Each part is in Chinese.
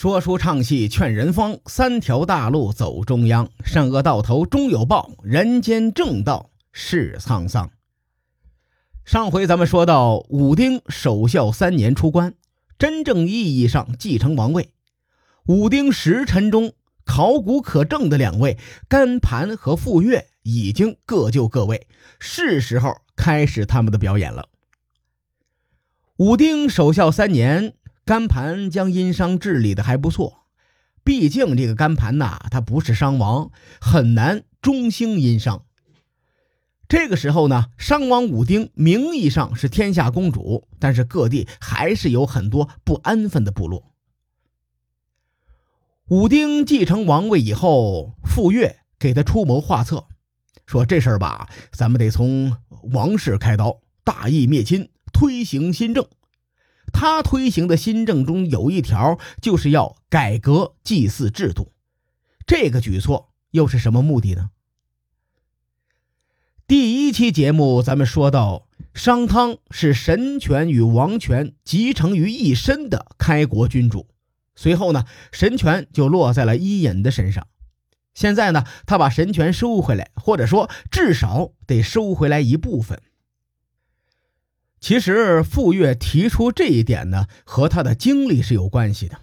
说书唱戏劝人方，三条大路走中央，善恶到头终有报，人间正道是沧桑。上回咱们说到，武丁守孝三年出关，真正意义上继承王位。武丁十臣中考古可证的两位甘盘和傅说，已经各就各位，是时候开始他们的表演了。武丁守孝三年。甘盘将殷商治理的还不错，毕竟这个甘盘呐，他不是商王，很难中兴殷商。这个时候呢，商王武丁名义上是天下公主，但是各地还是有很多不安分的部落。武丁继承王位以后，傅说给他出谋划策，说这事儿吧，咱们得从王室开刀，大义灭亲，推行新政。他推行的新政中有一条，就是要改革祭祀制度。这个举措又是什么目的呢？第一期节目咱们说到，商汤是神权与王权集成于一身的开国君主。随后呢，神权就落在了伊尹的身上。现在呢，他把神权收回来，或者说至少得收回来一部分。其实傅说提出这一点呢，和他的经历是有关系的。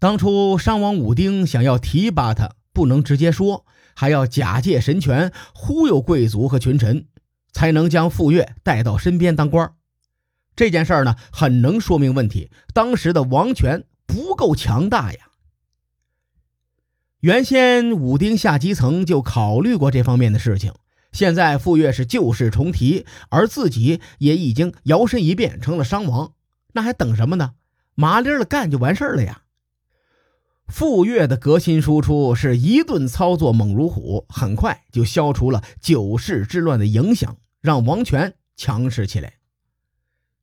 当初商王武丁想要提拔他，不能直接说，还要假借神权忽悠贵族和群臣，才能将傅说带到身边当官。这件事呢，很能说明问题：当时的王权不够强大呀。原先武丁下基层就考虑过这方面的事情。现在傅说是旧事重提，而自己也已经摇身一变成了商王，那还等什么呢？麻利的干就完事儿了呀！傅说的革新输出是一顿操作猛如虎，很快就消除了九世之乱的影响，让王权强势起来。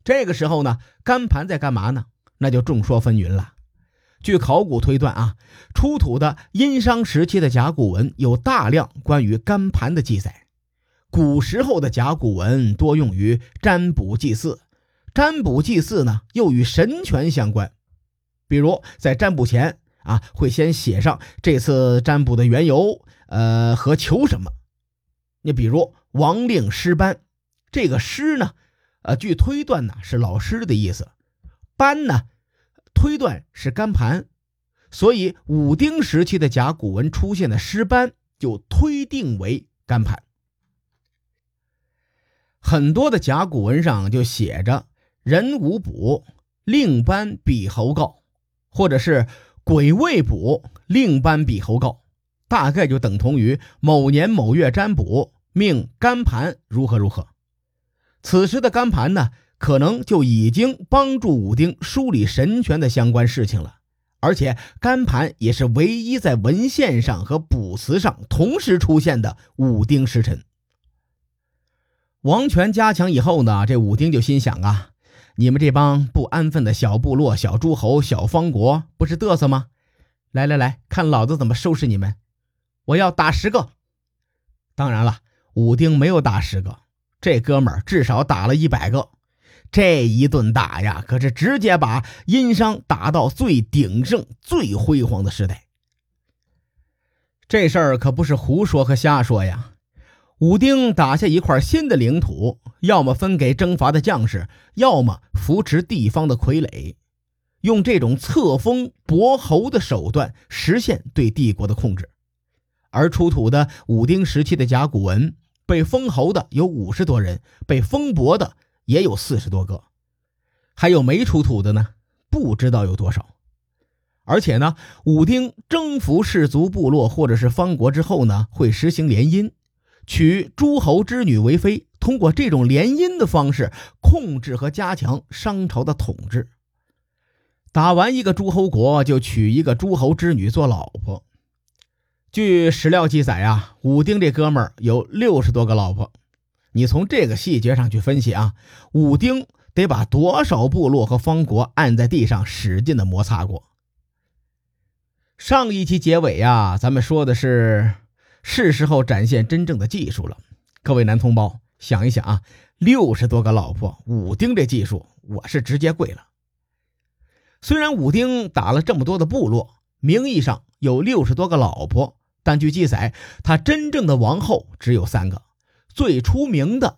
这个时候呢，甘盘在干嘛呢？那就众说纷纭了。据考古推断啊，出土的殷商时期的甲骨文有大量关于甘盘的记载。古时候的甲骨文多用于占卜祭祀，占卜祭祀呢又与神权相关。比如在占卜前啊，会先写上这次占卜的缘由，呃和求什么。你比如王令师班，这个师呢，呃，据推断呢是老师的意思，班呢，推断是干盘，所以武丁时期的甲骨文出现的师班就推定为干盘。很多的甲骨文上就写着“人无卜，令班比侯告”，或者是“鬼未卜，令班比侯告”，大概就等同于某年某月占卜命干盘如何如何。此时的干盘呢，可能就已经帮助武丁梳理神权的相关事情了，而且干盘也是唯一在文献上和卜辞上同时出现的武丁时辰。王权加强以后呢，这武丁就心想啊，你们这帮不安分的小部落、小诸侯、小方国，不是嘚瑟吗？来来来看老子怎么收拾你们！我要打十个。当然了，武丁没有打十个，这哥们儿至少打了一百个。这一顿打呀，可是直接把殷商打到最鼎盛、最辉煌的时代。这事儿可不是胡说和瞎说呀。武丁打下一块新的领土，要么分给征伐的将士，要么扶持地方的傀儡，用这种册封伯侯的手段实现对帝国的控制。而出土的武丁时期的甲骨文，被封侯的有五十多人，被封伯的也有四十多个，还有没出土的呢？不知道有多少。而且呢，武丁征服氏族部落或者是方国之后呢，会实行联姻。娶诸侯之女为妃，通过这种联姻的方式控制和加强商朝的统治。打完一个诸侯国，就娶一个诸侯之女做老婆。据史料记载啊，武丁这哥们儿有六十多个老婆。你从这个细节上去分析啊，武丁得把多少部落和方国按在地上使劲的摩擦过。上一期结尾呀，咱们说的是。是时候展现真正的技术了，各位男同胞，想一想啊，六十多个老婆，武丁这技术，我是直接跪了。虽然武丁打了这么多的部落，名义上有六十多个老婆，但据记载，他真正的王后只有三个。最出名的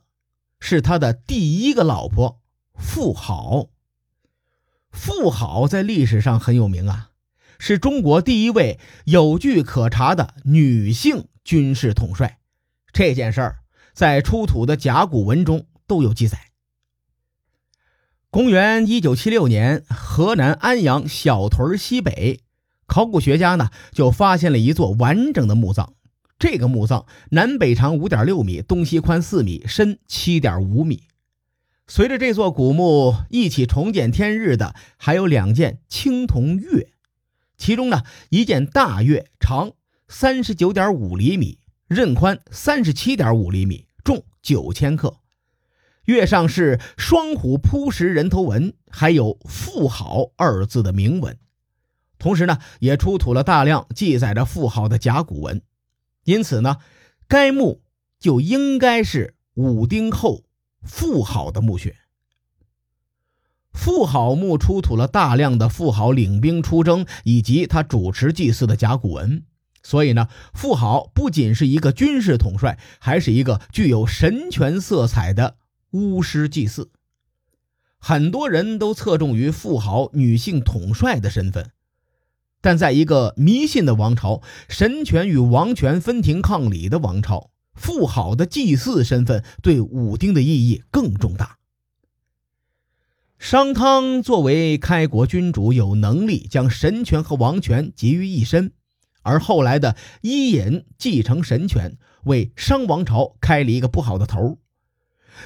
是他的第一个老婆妇好。妇好在历史上很有名啊，是中国第一位有据可查的女性军事统帅。这件事儿在出土的甲骨文中都有记载。公元一九七六年，河南安阳小屯西北，考古学家呢就发现了一座完整的墓葬。这个墓葬南北长五点六米，东西宽四米，深七点五米。随着这座古墓一起重见天日的，还有两件青铜钺，其中呢一件大钺长三十九点五厘米，刃宽三十七点五厘米，重九千克。月上是双虎扑食人头纹，还有“富好”二字的铭文。同时呢，也出土了大量记载着“富好”的甲骨文。因此呢，该墓就应该是武丁后富好的墓穴。富好墓出土了大量的富好领兵出征以及他主持祭祀的甲骨文，所以呢，富好不仅是一个军事统帅，还是一个具有神权色彩的。巫师祭祀，很多人都侧重于富豪女性统帅的身份，但在一个迷信的王朝、神权与王权分庭抗礼的王朝，富豪的祭祀身份对武丁的意义更重大。商汤作为开国君主，有能力将神权和王权集于一身，而后来的伊尹继承神权，为商王朝开了一个不好的头。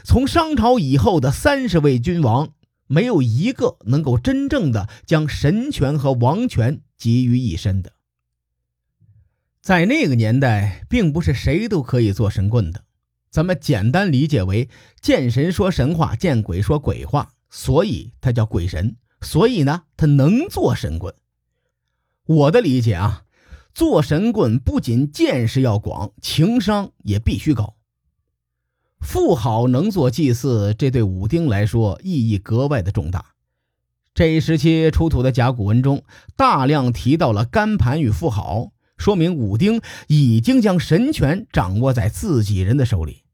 从商朝以后的三十位君王，没有一个能够真正的将神权和王权集于一身的。在那个年代，并不是谁都可以做神棍的。咱们简单理解为：见神说神话，见鬼说鬼话，所以他叫鬼神。所以呢，他能做神棍。我的理解啊，做神棍不仅见识要广，情商也必须高。富好能做祭祀，这对武丁来说意义格外的重大。这一时期出土的甲骨文中，大量提到了干盘与富好，说明武丁已经将神权掌握在自己人的手里。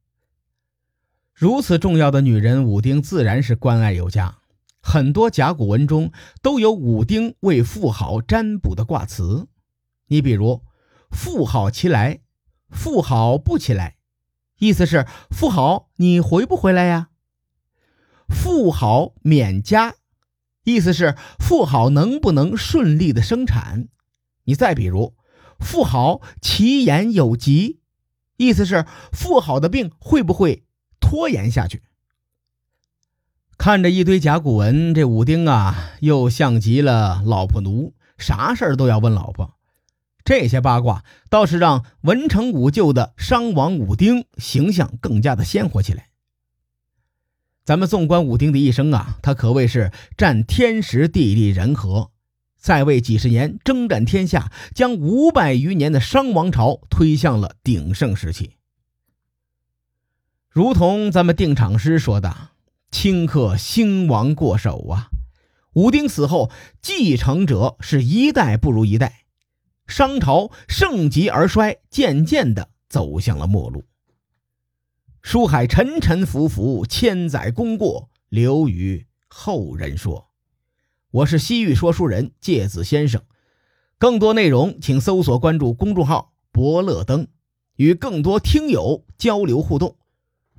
如此重要的女人，武丁自然是关爱有加。很多甲骨文中都有武丁为富好占卜的卦辞。你比如“富好其来，富好不起来”。意思是富豪，你回不回来呀？富豪免家，意思是富豪能不能顺利的生产？你再比如，富豪其言有疾，意思是富豪的病会不会拖延下去？看着一堆甲骨文，这武丁啊，又像极了老婆奴，啥事儿都要问老婆。这些八卦倒是让文成武就的商王武丁形象更加的鲜活起来。咱们纵观武丁的一生啊，他可谓是占天时地利人和，在位几十年，征战天下，将五百余年的商王朝推向了鼎盛时期。如同咱们定场诗说的：“顷刻兴亡过手啊！”武丁死后，继承者是一代不如一代。商朝盛极而衰，渐渐的走向了末路。书海沉沉浮浮，千载功过留与后人说。我是西域说书人介子先生，更多内容请搜索关注公众号“伯乐灯”，与更多听友交流互动。